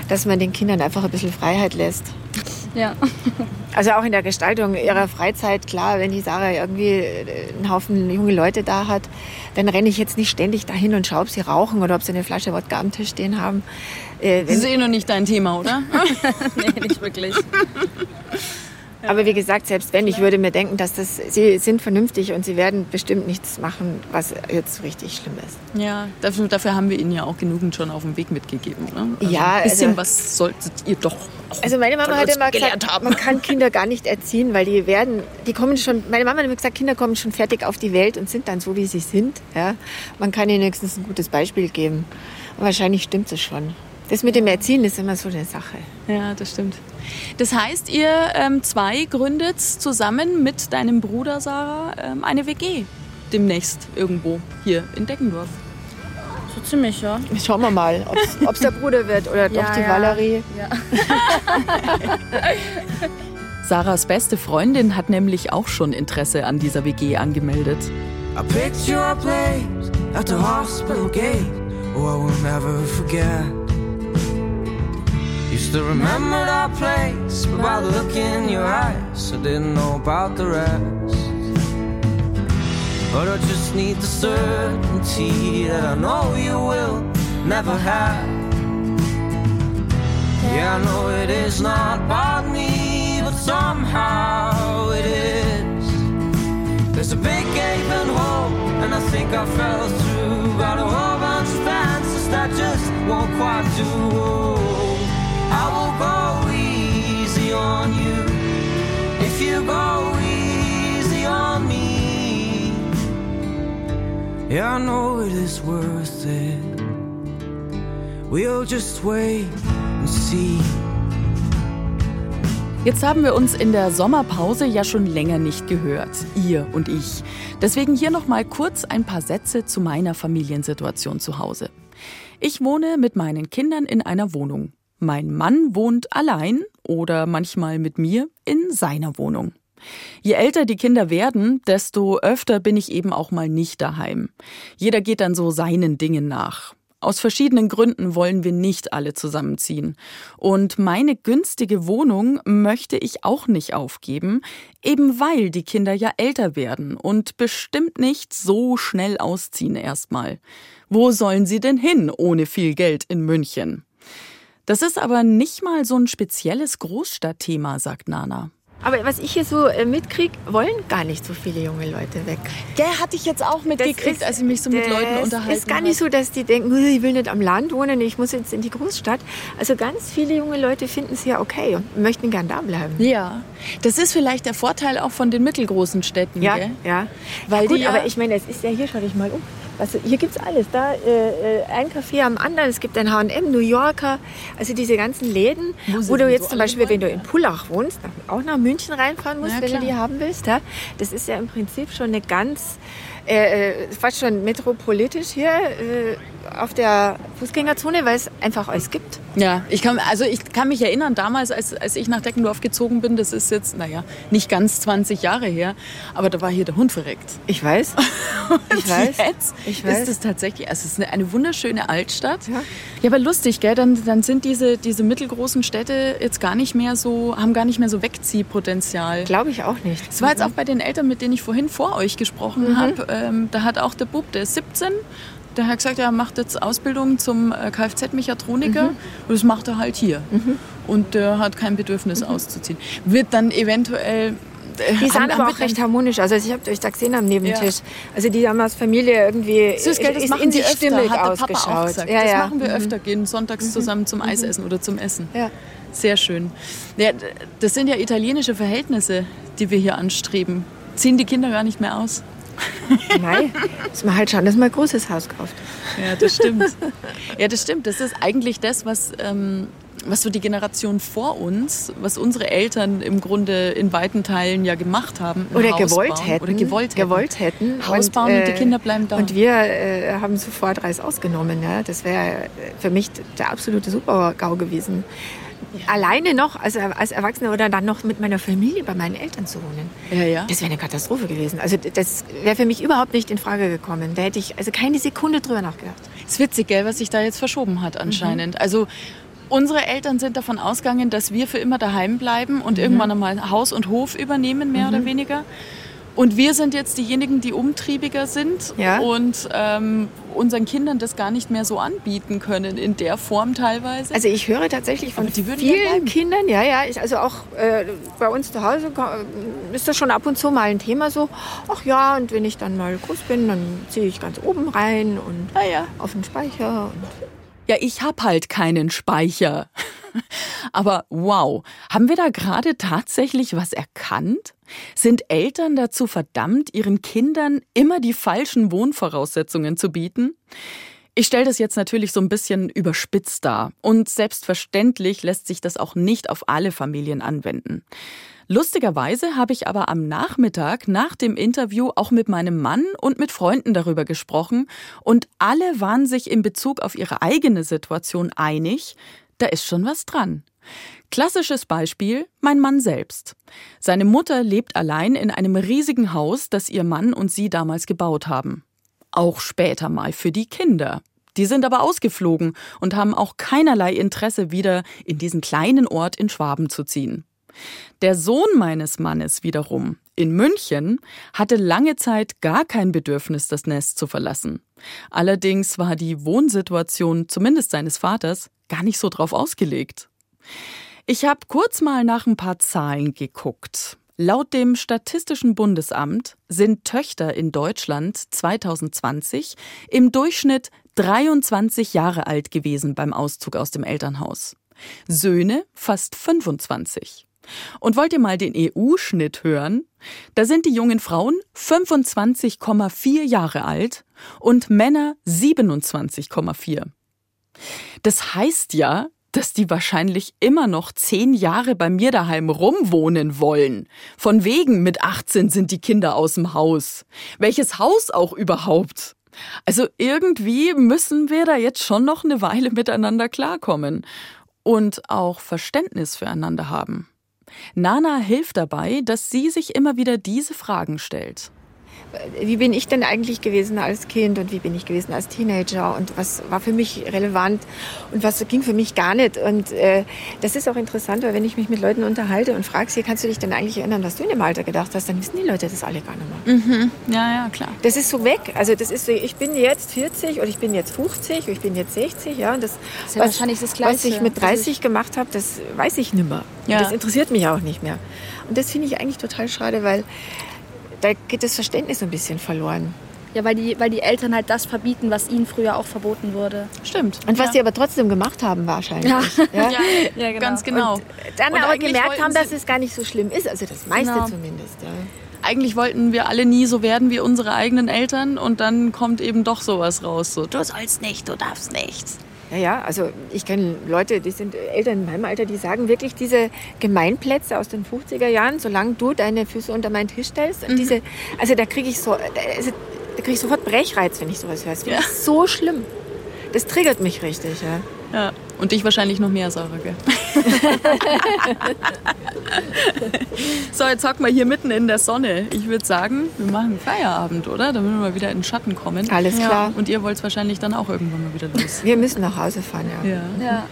dass man den Kindern einfach ein bisschen Freiheit lässt. Ja. Also auch in der Gestaltung ihrer Freizeit, klar, wenn die Sarah irgendwie äh, einen Haufen junge Leute da hat, dann renne ich jetzt nicht ständig dahin und schaue, ob sie rauchen oder ob sie eine Flasche Wodka am Tisch stehen haben. Äh, das ist eh noch nicht dein Thema, oder? nee, nicht wirklich. Aber wie gesagt, selbst wenn, ich würde mir denken, dass das, sie sind vernünftig und sie werden bestimmt nichts machen, was jetzt so richtig schlimm ist. Ja, dafür, dafür haben wir ihnen ja auch genügend schon auf dem Weg mitgegeben. Ne? Also Ja, ein bisschen also- was solltet ihr doch auch Also meine Mama hat immer gesagt, haben. man kann Kinder gar nicht erziehen, weil die werden, die kommen schon, meine Mama hat immer gesagt, Kinder kommen schon fertig auf die Welt und sind dann so, wie sie sind. Ja? Man kann ihnen höchstens ein gutes Beispiel geben. Und wahrscheinlich stimmt es schon. Das mit dem Erziehen ist immer so eine Sache. Ja, das stimmt. Das heißt, ihr ähm, zwei gründet zusammen mit deinem Bruder Sarah ähm, eine WG demnächst irgendwo hier in Deckendorf. So ziemlich, ja. Schauen wir mal, ob es der Bruder wird oder Ja, doch die ja. Valerie. Sarahs beste Freundin hat nämlich auch schon Interesse an dieser WG angemeldet. I picked your place at the hospital gate. Oh, I will never forget. To remember that place, by the look in your eyes, I didn't know about the rest. But I just need the certainty that I know you will never have. Yeah, I know it is not about me, but somehow it is. There's a big gaping hole, and I think I fell through. Got a whole bunch of fences that just won't quite do. I will go easy on you if you go easy on me. Yeah, I know it is worth it. We'll just wait and see. Jetzt haben wir uns in der Sommerpause ja schon länger nicht gehört, ihr und ich. Deswegen hier noch mal kurz ein paar Sätze zu meiner Familiensituation zu Hause. Ich wohne mit meinen Kindern in einer Wohnung. Mein Mann wohnt allein oder manchmal mit mir in seiner Wohnung. Je älter die Kinder werden, desto öfter bin ich eben auch mal nicht daheim. Jeder geht dann so seinen Dingen nach. Aus verschiedenen Gründen wollen wir nicht alle zusammenziehen. Und meine günstige Wohnung möchte ich auch nicht aufgeben, eben weil die Kinder ja älter werden und bestimmt nicht so schnell ausziehen erstmal. Wo sollen sie denn hin ohne viel Geld in München? Das ist aber nicht mal so ein spezielles Großstadtthema, sagt Nana. Aber was ich hier so äh, mitkriege, wollen gar nicht so viele junge Leute weg. Der hatte ich jetzt auch mitgekriegt, als ich mich so mit Leuten unterhalten ist gar nicht so, dass die denken, "Ui, ich will nicht am Land wohnen, ich muss jetzt in die Großstadt. Also ganz viele junge Leute finden es ja okay und möchten gern da bleiben. Ja, das ist vielleicht der Vorteil auch von den mittelgroßen Städten, Ja, gell? ja. Weil Gut, die ja, aber ich meine, es ist ja hier, schau dich mal um. Also hier gibt es alles. Da äh, äh, ein Café am anderen, es gibt ein H&M, New Yorker, also diese ganzen Läden, Wo wo, du jetzt zum Beispiel, wenn du in Pullach wohnst, auch nach München reinfahren musst, Ja, wenn du die haben willst. Ja? Das ist ja im Prinzip schon eine ganz, äh, äh, fast schon metropolitisch hier äh, auf der Fußgängerzone, weil es einfach alles gibt. Ja, ich kann, also ich kann mich erinnern, damals, als, als ich nach Deckendorf gezogen bin, das ist jetzt, naja, nicht ganz 20 Jahre her, aber da war hier der Hund verreckt. Ich weiß. Ich weiß. Jetzt Ich weiß. ist es tatsächlich, also es ist eine, eine wunderschöne Altstadt. Ja. ja, aber lustig, gell? Dann, dann sind diese, diese mittelgroßen Städte jetzt gar nicht mehr so, haben gar nicht mehr so Wegziehpotenzial. Glaube ich auch nicht. Es war jetzt auch bei den Eltern, mit denen ich vorhin vor euch gesprochen Mhm. habe. Ähm, da hat auch der Bub, der ist 17, der hat gesagt, er macht jetzt Ausbildung zum äh, Kfz-Mechatroniker Mhm. und das macht er halt hier. Und der hat kein Bedürfnis auszuziehen. Wird dann eventuell. äh, Die haben aber auch recht harmonisch. Also ich habe euch da gesehen am Nebentisch. Ja. Also die haben als Familie irgendwie Süß, gell, das ist machen in sich öfter, stimmig hat der Papa ausgeschaut. auch gesagt. Ja, das ja. machen wir Mhm. öfter, gehen sonntags zusammen zum Eisessen oder zum Essen. Ja. Sehr schön. Ja, das sind ja italienische Verhältnisse, die wir hier anstreben. Ziehen die Kinder gar nicht mehr aus. Nein, muss man halt schauen, dass man ein großes Haus kauft. Ja, das stimmt. ja, das stimmt. Das ist eigentlich das, was, ähm, was so die Generation vor uns, was unsere Eltern im Grunde in weiten Teilen ja gemacht haben. Oder Haus gewollt bauen. hätten. Oder gewollt hätten. Gewollt hätten. Haus bauen und die Kinder bleiben da. Und wir äh, haben sofort Reis ausgenommen. Ja? Das wäre für mich der absolute Super-GAU gewesen. Alleine noch als, als Erwachsener oder dann noch mit meiner Familie bei meinen Eltern zu wohnen. Ja, ja. Das wäre eine Katastrophe gewesen. Also das wäre für mich überhaupt nicht in Frage gekommen. Da hätte ich also keine Sekunde drüber nachgedacht. ist witzig, gell, was sich da jetzt verschoben hat anscheinend. Mhm. Also unsere Eltern sind davon ausgegangen, dass wir für immer daheim bleiben Mhm. und irgendwann einmal Haus und Hof übernehmen, mehr oder weniger. Und wir sind jetzt diejenigen, die umtriebiger sind Ja. und ähm, unseren Kindern das gar nicht mehr so anbieten können, in der Form teilweise. Also ich höre tatsächlich von ja vielen. Kindern, ja, ja, ich, also auch äh, bei uns zu Hause ko- ist das schon ab und zu mal ein Thema so, ach ja, und wenn ich dann mal groß bin, dann ziehe ich ganz oben rein und Ah ja. auf den Speicher. Ja, ich hab halt keinen Speicher. Aber wow, haben wir da gerade tatsächlich was erkannt? Sind Eltern dazu verdammt, ihren Kindern immer die falschen Wohnvoraussetzungen zu bieten? Ich stelle das jetzt natürlich so ein bisschen überspitzt dar. Und selbstverständlich lässt sich das auch nicht auf alle Familien anwenden. Lustigerweise habe ich aber am Nachmittag nach dem Interview auch mit meinem Mann und mit Freunden darüber gesprochen und alle waren sich in Bezug auf ihre eigene Situation einig, da ist schon was dran. Klassisches Beispiel, mein Mann selbst. Seine Mutter lebt allein in einem riesigen Haus, das ihr Mann und sie damals gebaut haben. Auch später mal für die Kinder. Die sind aber ausgeflogen und haben auch keinerlei Interesse, wieder in diesen kleinen Ort in Schwaben zu ziehen. Der Sohn meines Mannes wiederum in München hatte lange Zeit gar kein Bedürfnis, das Nest zu verlassen. Allerdings war die Wohnsituation, zumindest seines Vaters, gar nicht so drauf ausgelegt. Ich habe kurz mal nach ein paar Zahlen geguckt. Laut dem Statistischen Bundesamt sind Töchter in Deutschland 2020 im Durchschnitt 23 Jahre alt gewesen beim Auszug aus dem Elternhaus. Söhne fast 25. Und wollt ihr mal den EU-Schnitt hören? Da sind die jungen Frauen 25,4 Jahre alt und Männer 27,4. Das heißt ja, dass die wahrscheinlich immer noch zehn Jahre bei mir daheim rumwohnen wollen. Von wegen mit 18 sind die Kinder aus dem Haus. Welches Haus auch überhaupt? Also irgendwie müssen wir da jetzt schon noch eine Weile miteinander klarkommen und auch Verständnis füreinander haben. Nana hilft dabei, dass sie sich immer wieder diese Fragen stellt. Wie bin ich denn eigentlich gewesen als Kind und wie bin ich gewesen als Teenager und was war für mich relevant und was ging für mich gar nicht. Und äh, das ist auch interessant, weil wenn ich mich mit Leuten unterhalte und frage sie, kannst du dich denn eigentlich erinnern, was du in dem Alter gedacht hast, dann wissen die Leute das alle gar nicht mehr. Mhm. Ja, ja, klar. Das ist so weg. Also das ist so, ich bin jetzt 40 oder ich bin jetzt 50 oder ich bin jetzt 60, ja. Und das, ist ja wahrscheinlich das was ich Gleiche. mit 30 gemacht habe, das weiß ich nicht mehr. Ja. Das interessiert mich auch nicht mehr. Und das finde ich eigentlich total schade, weil da geht das Verständnis ein bisschen verloren. Ja, weil die, weil die Eltern halt das verbieten, was ihnen früher auch verboten wurde. Stimmt. Und was ja. die aber trotzdem gemacht haben wahrscheinlich. Ja. Ja. ja, Ja, genau. ganz genau. Und dann Und aber eigentlich gemerkt wollten haben, dass sie- es gar nicht so schlimm ist. Also das meiste Genau. zumindest. Ja. Eigentlich wollten wir alle nie so werden wie unsere eigenen Eltern und dann kommt eben doch sowas raus. So, du sollst nicht, du darfst nichts. Ja, ja, also ich kenne Leute, die sind Eltern in meinem Alter, die sagen wirklich diese Gemeinplätze aus den 50er Jahren, solange du deine Füße unter meinen Tisch stellst. Und diese, also da kriege ich so, also, da kriege ich sofort Brechreiz, wenn ich sowas höre. Das finde Ja. so schlimm. Das triggert mich richtig, ja. Ja. Und dich wahrscheinlich noch mehr, Sarah, gell? so, jetzt hocken wir hier mitten in der Sonne. Ich würde sagen, wir machen Feierabend, oder? Damit wir mal wieder in den Schatten kommen. Alles klar. Und ihr wollt wahrscheinlich dann auch irgendwann mal wieder los. Wir müssen nach Hause fahren, ja. Ja. Ja.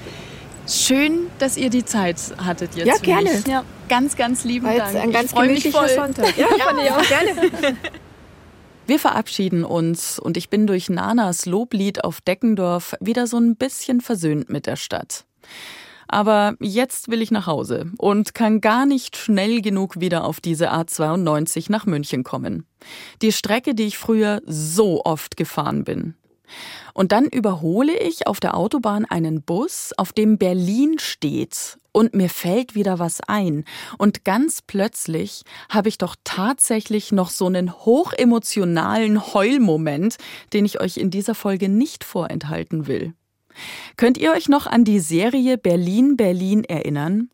Schön, dass ihr die Zeit hattet jetzt. Ja, für gerne. Mich. Ja. Ganz, ganz lieben War Dank. ein ganz ich gemütlicher voll. Sonntag. Ja, fand ich auch gerne. Wir verabschieden uns und ich bin durch Nanas Loblied auf Deckendorf wieder so ein bisschen versöhnt mit der Stadt. Aber jetzt will ich nach Hause und kann gar nicht schnell genug wieder auf diese A92 nach München kommen. Die Strecke, die ich früher so oft gefahren bin. Und dann überhole ich auf der Autobahn einen Bus, auf dem Berlin steht. Und mir fällt wieder was ein. Und ganz plötzlich habe ich doch tatsächlich noch so einen hochemotionalen Heulmoment, den ich euch in dieser Folge nicht vorenthalten will. Könnt ihr euch noch an die Serie Berlin Berlin erinnern?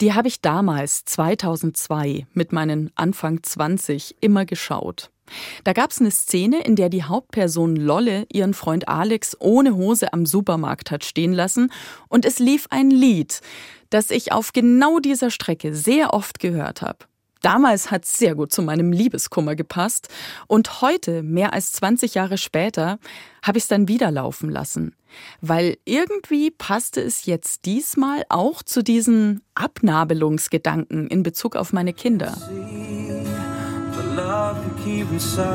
Die habe ich damals, 2002, mit meinen Anfang 20 immer geschaut. Da gab's eine Szene, in der die Hauptperson Lolle ihren Freund Alex ohne Hose am Supermarkt hat stehen lassen und es lief ein Lied, das ich auf genau dieser Strecke sehr oft gehört habe. Damals hat's sehr gut zu meinem Liebeskummer gepasst und heute, mehr als 20 Jahre später, habe ich es dann wieder laufen lassen. Weil irgendwie passte es jetzt diesmal auch zu diesen Abnabelungsgedanken in Bezug auf meine Kinder. The love keep inside,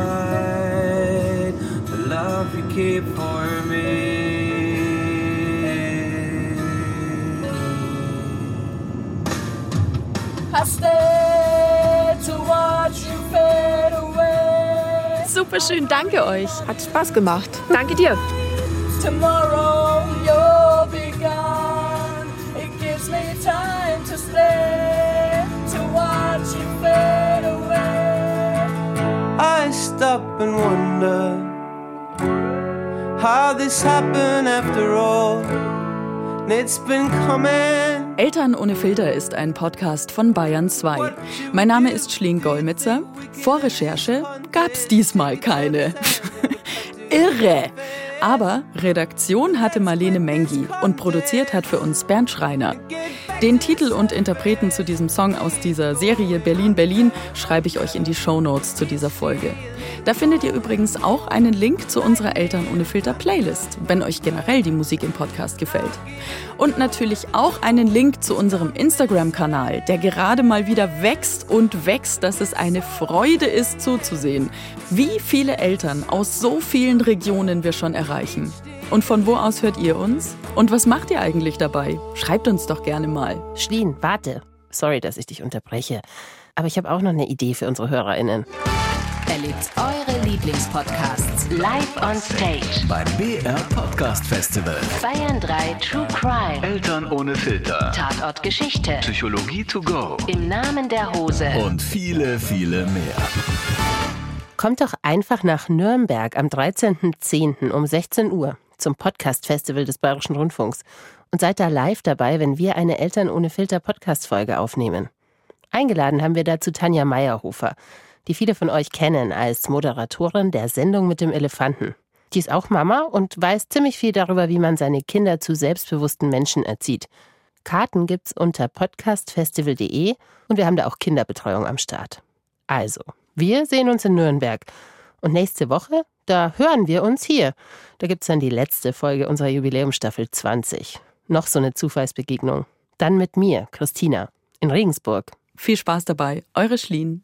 the love you keep for me. I stay to watch you fade away. Super schön, danke euch. Hat Spaß gemacht. Danke dir. Tomorrow you'll be gone. It gives me time to stay I stop and wonder how this happened after all. It's been coming. Eltern ohne Filter ist ein Podcast von Bayern 2. Mein Name ist Schleen Golmitzer. Vor Recherche gab's diesmal keine. Irre! Aber Redaktion hatte Marlene Mengi und produziert hat für uns Bernd Schreiner. Den Titel und Interpreten zu diesem Song aus dieser Serie Berlin Berlin schreibe ich euch in die Shownotes zu dieser Folge. Da findet ihr übrigens auch einen Link zu unserer Eltern ohne Filter Playlist, wenn euch generell die Musik im Podcast gefällt. Und natürlich auch einen Link zu unserem Instagram-Kanal, der gerade mal wieder wächst und wächst, dass es eine Freude ist zuzusehen, wie viele Eltern aus so vielen Regionen wir schon erreichen. Und von wo aus hört ihr uns? Und was macht ihr eigentlich dabei? Schreibt uns doch gerne mal. Schlien, warte. Sorry, dass ich dich unterbreche. Aber ich habe auch noch eine Idee für unsere HörerInnen. Erlebt eure Lieblingspodcasts live on stage. Beim BR Podcast Festival. Bayern 3 True Crime. Eltern ohne Filter. Tatort Geschichte. Psychologie to go. Im Namen der Hose. Und viele, viele mehr. Kommt doch einfach nach Nürnberg am 13.10. um 16 Uhr zum Podcast Festival des Bayerischen Rundfunks und seid da live dabei, wenn wir eine Eltern ohne Filter Podcast Folge aufnehmen. Eingeladen haben wir dazu Tanja Meyerhofer, die viele von euch kennen als Moderatorin der Sendung mit dem Elefanten. Die ist auch Mama und weiß ziemlich viel darüber, wie man seine Kinder zu selbstbewussten Menschen erzieht. Karten gibt's unter podcastfestival.de und wir haben da auch Kinderbetreuung am Start. Also, wir sehen uns in Nürnberg. Und nächste Woche, da hören wir uns hier. Da gibt's dann die letzte Folge unserer Jubiläumsstaffel 20. Noch so eine Zufallsbegegnung. Dann mit mir, Christina, in Regensburg. Viel Spaß dabei, eure Schlien.